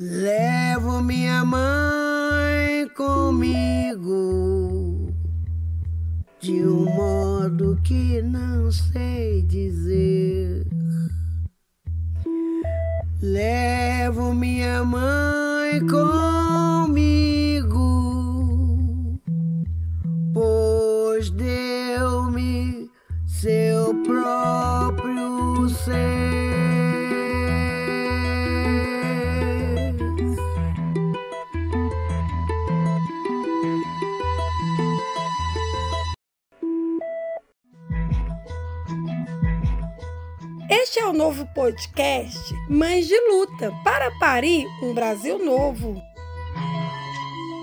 Levo minha mãe comigo de um modo que não sei dizer. Levo minha mãe comigo, pois deu-me seu próprio ser. Este é o novo podcast Mães de Luta para parir um Brasil novo.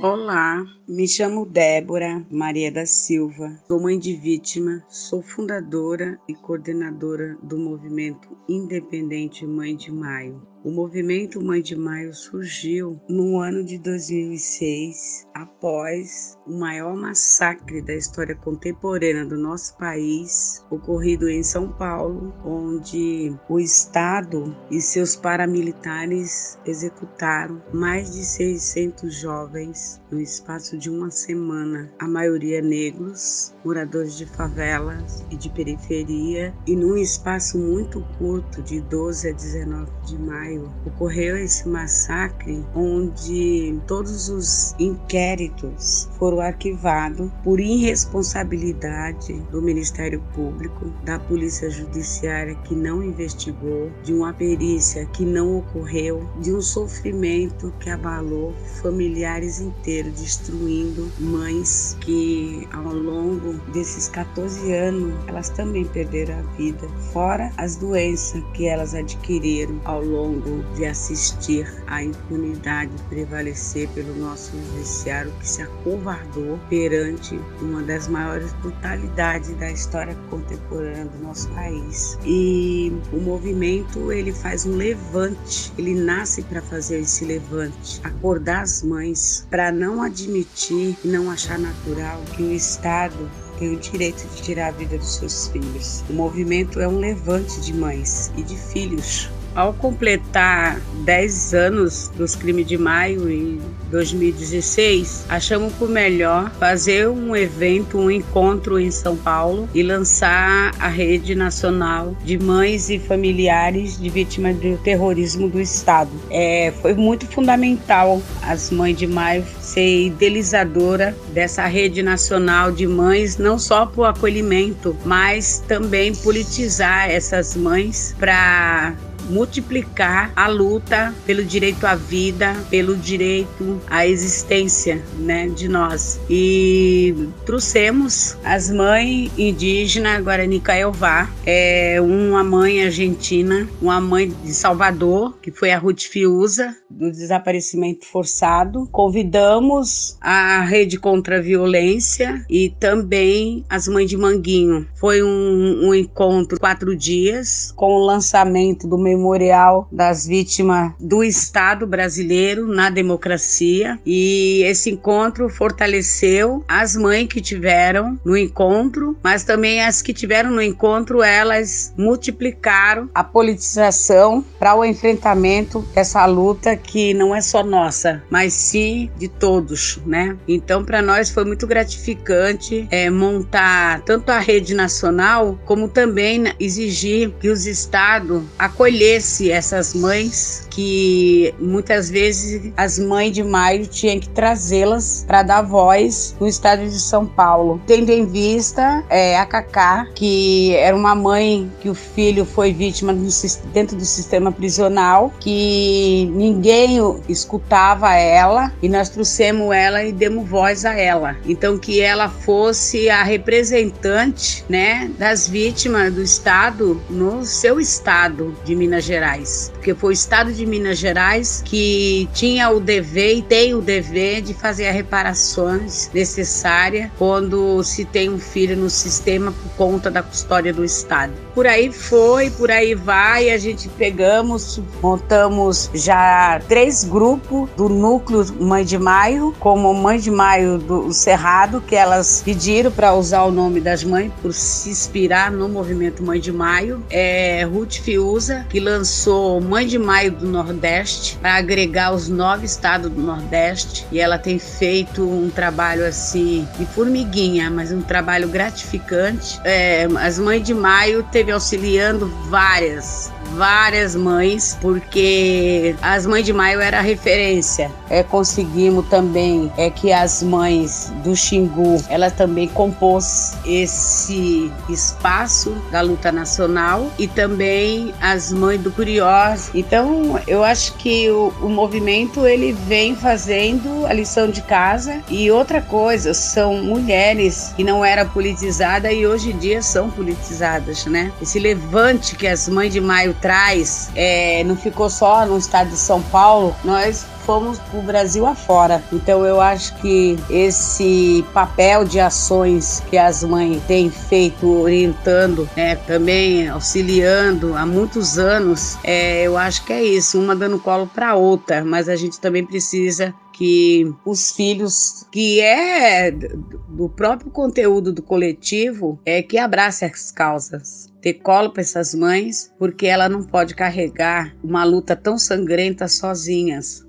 Olá, me chamo Débora Maria da Silva, sou mãe de vítima, sou fundadora e coordenadora do movimento independente Mãe de Maio. O movimento Mãe de Maio surgiu no ano de 2006, após o maior massacre da história contemporânea do nosso país, ocorrido em São Paulo, onde o Estado e seus paramilitares executaram mais de 600 jovens no espaço de uma semana, a maioria negros, moradores de favelas e de periferia, e num espaço muito curto, de 12 a 19 de maio maio ocorreu esse massacre onde todos os inquéritos foram arquivados por irresponsabilidade do Ministério Público, da Polícia Judiciária que não investigou, de uma perícia que não ocorreu, de um sofrimento que abalou familiares inteiros, destruindo mães que ao longo desses 14 anos elas também perderam a vida, fora as doenças que elas adquiriram ao longo de assistir a impunidade prevalecer pelo nosso judiciário que se acovardou perante uma das maiores brutalidades da história contemporânea do nosso país. E o movimento ele faz um levante, ele nasce para fazer esse levante, acordar as mães para não admitir e não achar natural que o Estado tem o direito de tirar a vida dos seus filhos. O movimento é um levante de mães e de filhos ao completar 10 anos dos crimes de maio em 2016, achamos por melhor fazer um evento, um encontro em São Paulo e lançar a rede nacional de mães e familiares de vítimas do terrorismo do Estado. É, foi muito fundamental as mães de maio ser idealizadora dessa rede nacional de mães, não só para o acolhimento, mas também politizar essas mães para multiplicar a luta pelo direito à vida, pelo direito à existência, né, de nós. E trouxemos as mães indígenas Guarani Caiová, é uma mãe argentina, uma mãe de Salvador, que foi a Ruth Fiuza, do desaparecimento forçado. Convidamos a Rede contra a Violência e também as mães de Manguinho. Foi um, um encontro quatro dias com o lançamento do memorial das vítimas do Estado brasileiro na democracia e esse encontro fortaleceu as mães que tiveram no encontro, mas também as que tiveram no encontro, elas multiplicaram a politização para o enfrentamento dessa luta que não é só nossa, mas sim de todos, né? Então, para nós foi muito gratificante é, montar tanto a rede nacional como também exigir que os estados acolhessem acolhesse essas mães que muitas vezes as mães de maio tinham que trazê-las para dar voz no estado de São Paulo. Tendo em vista é, a Cacá, que era uma mãe que o filho foi vítima do, dentro do sistema prisional, que ninguém escutava ela e nós trouxemos ela e demos voz a ela. Então que ela fosse a representante, né, das vítimas do estado no seu estado de Minas Gerais, porque foi o estado de Minas Gerais que tinha o dever e tem o dever de fazer as reparações necessárias quando se tem um filho no sistema por conta da custódia do estado. Por aí foi, por aí vai, a gente pegamos, montamos já três grupos do núcleo Mãe de Maio, como Mãe de Maio do Cerrado, que elas pediram para usar o nome das mães por se inspirar no movimento Mãe de Maio. É Ruth Fiuza, que lançou Mãe de Maio do Nordeste para agregar os nove estados do Nordeste e ela tem feito um trabalho assim de formiguinha, mas um trabalho gratificante. É, as Mães de Maio teve auxiliando várias várias mães, porque as mães de maio era referência. É, conseguimos também é que as mães do Xingu, ela também compôs esse espaço da luta nacional e também as mães do Curiós. Então, eu acho que o, o movimento ele vem fazendo a lição de casa e outra coisa, são mulheres que não eram politizadas e hoje em dia são politizadas, né? Esse levante que as mães de maio traz é, não ficou só no estado de São Paulo, nós fomos para o Brasil afora. Então eu acho que esse papel de ações que as mães têm feito, orientando, né, também auxiliando há muitos anos, é, eu acho que é isso, uma dando colo para outra, mas a gente também precisa que os filhos, que é do próprio conteúdo do coletivo, é que abrace as causas ter colo para essas mães, porque ela não pode carregar uma luta tão sangrenta sozinhas.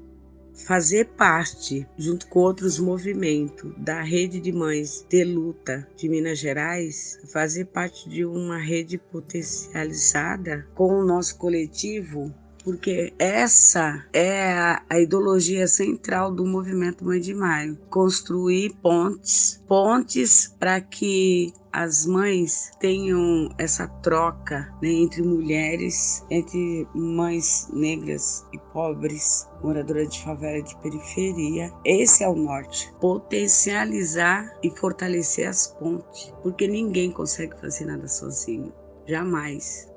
Fazer parte, junto com outros movimentos, da rede de mães de luta de Minas Gerais, fazer parte de uma rede potencializada com o nosso coletivo porque essa é a, a, ideologia central do movimento Mãe de Maio: construir pontes, pontes para que as mães tenham essa troca né, entre mulheres, entre mães negras e pobres, moradoras de favela de periferia. Esse é o norte. Potencializar e fortalecer as pontes, porque ninguém consegue fazer nada sozinho. Jamais.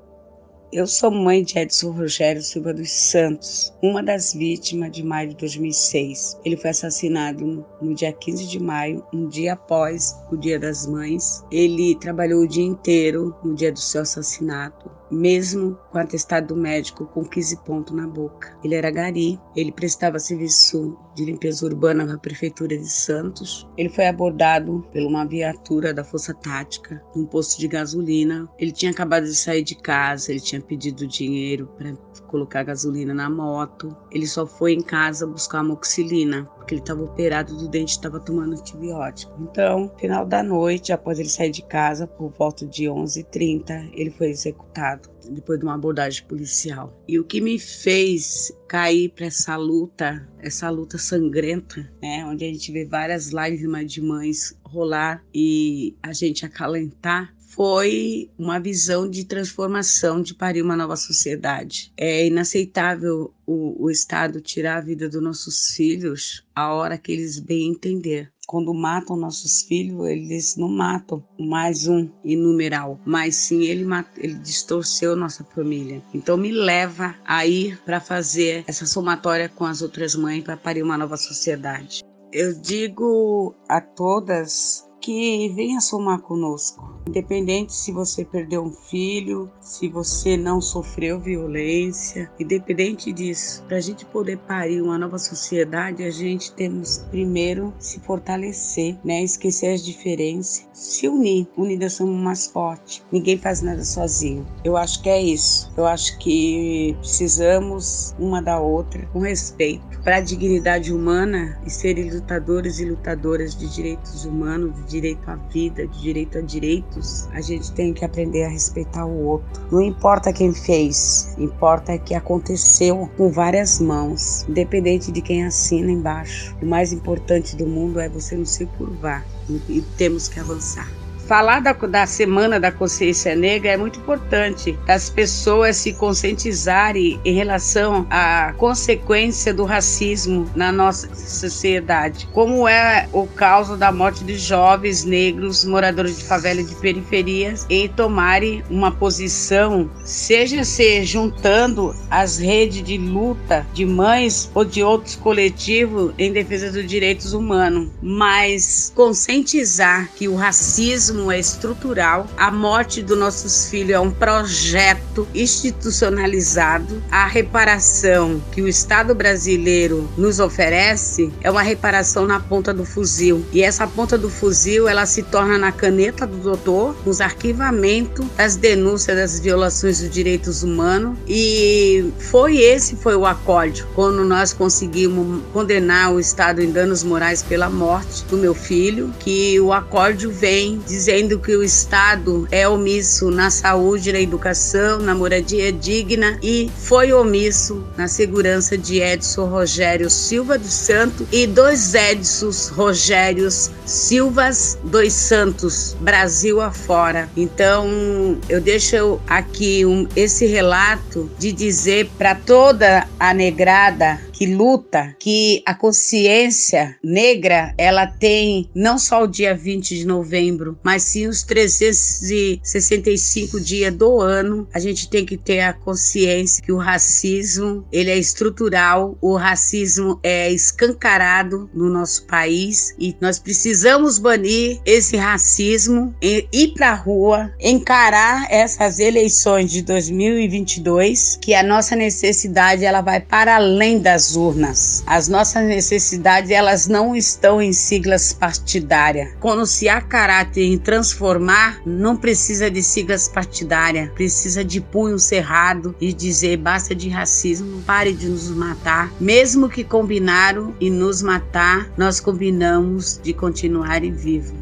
Eu sou mãe de Edson Rogério Silva dos Santos, uma das vítimas de maio de 2006. Ele foi assassinado no dia 15 de maio, um dia após o Dia das Mães. Ele trabalhou o dia inteiro no dia do seu assassinato mesmo com atestado médico com 15 pontos na boca. Ele era gari, ele prestava serviço de limpeza urbana na prefeitura de Santos. Ele foi abordado por uma viatura da Força Tática num posto de gasolina. Ele tinha acabado de sair de casa, ele tinha pedido dinheiro para colocar gasolina na moto. Ele só foi em casa buscar amoxicilina, ele estava operado do dente, estava tomando antibiótico. Então, final da noite, após ele sair de casa, por volta de 11h30, ele foi executado depois de uma abordagem policial. E o que me fez cair para essa luta, essa luta sangrenta, né, onde a gente vê várias lágrimas de mães rolar e a gente acalentar, foi uma visão de transformação, de parir uma nova sociedade. É inaceitável o, o Estado tirar a vida dos nossos filhos a hora que eles bem entender quando matam nossos filhos, eles não matam mais um inumeral, mas sim ele, ele distorceu nossa família. Então me leva a ir para fazer essa somatória com as outras mães para parir uma nova sociedade. Eu digo a todas que venha somar conosco. Independente se você perdeu um filho, se você não sofreu violência, independente disso, para a gente poder parir uma nova sociedade, a gente temos primeiro se fortalecer, né? Esquecer as diferenças, se unir. Unidas somos mais fortes. Ninguém faz nada sozinho. Eu acho que é isso. Eu acho que precisamos uma da outra com respeito para a dignidade humana e serem lutadores e lutadoras de direitos humanos, direito à vida, de direito a direitos, a gente tem que aprender a respeitar o outro. Não importa quem fez, importa que aconteceu com várias mãos, independente de quem assina embaixo. O mais importante do mundo é você não se curvar e temos que avançar falar da, da Semana da Consciência Negra é muito importante, as pessoas se conscientizarem em relação à consequência do racismo na nossa sociedade, como é o caso da morte de jovens negros moradores de favela de periferias e tomarem uma posição, seja se juntando as redes de luta de mães ou de outros coletivos em defesa dos direitos humanos, mas conscientizar que o racismo racismo é estrutural, a morte dos nossos filhos é um projeto institucionalizado, a reparação que o Estado brasileiro nos oferece é uma reparação na ponta do fuzil. E essa ponta do fuzil, ela se torna na caneta do doutor, nos arquivamentos das denúncias das violações dos direitos humanos. E foi esse foi o acorde quando nós conseguimos condenar o Estado em danos morais pela morte do meu filho, que o acorde vem dizendo que o Estado é omisso na saúde, na educação, na moradia digna e foi omisso na segurança de Edson Rogério Silva dos Santos e dois Edsos Rogérios Silvas dos Santos, Brasil afora. Então, eu deixo aqui um, esse relato de dizer para toda a negrada que luta, que a consciência negra ela tem não só o dia 20 de novembro, mas sim os 365 dias do ano. A gente tem que ter a consciência que o racismo ele é estrutural, o racismo é escancarado no nosso país e nós precisamos banir esse racismo, e ir para a rua, encarar essas eleições de 2022, que a nossa necessidade ela vai para além das urnas. As nossas necessidades elas não estão em siglas partidárias. Quando se há caráter em transformar, não precisa de siglas partidárias, precisa de punho cerrado e dizer basta de racismo, pare de nos matar. Mesmo que combinaram e nos matar, nós combinamos de continuar vivo.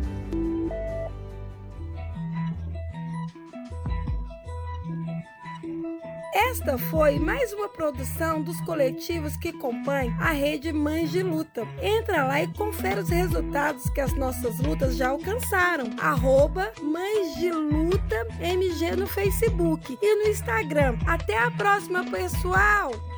Esta foi mais uma produção dos coletivos que compõem a rede Mães de Luta. Entra lá e confere os resultados que as nossas lutas já alcançaram. Arroba Mães de Luta MG no Facebook e no Instagram. Até a próxima, pessoal!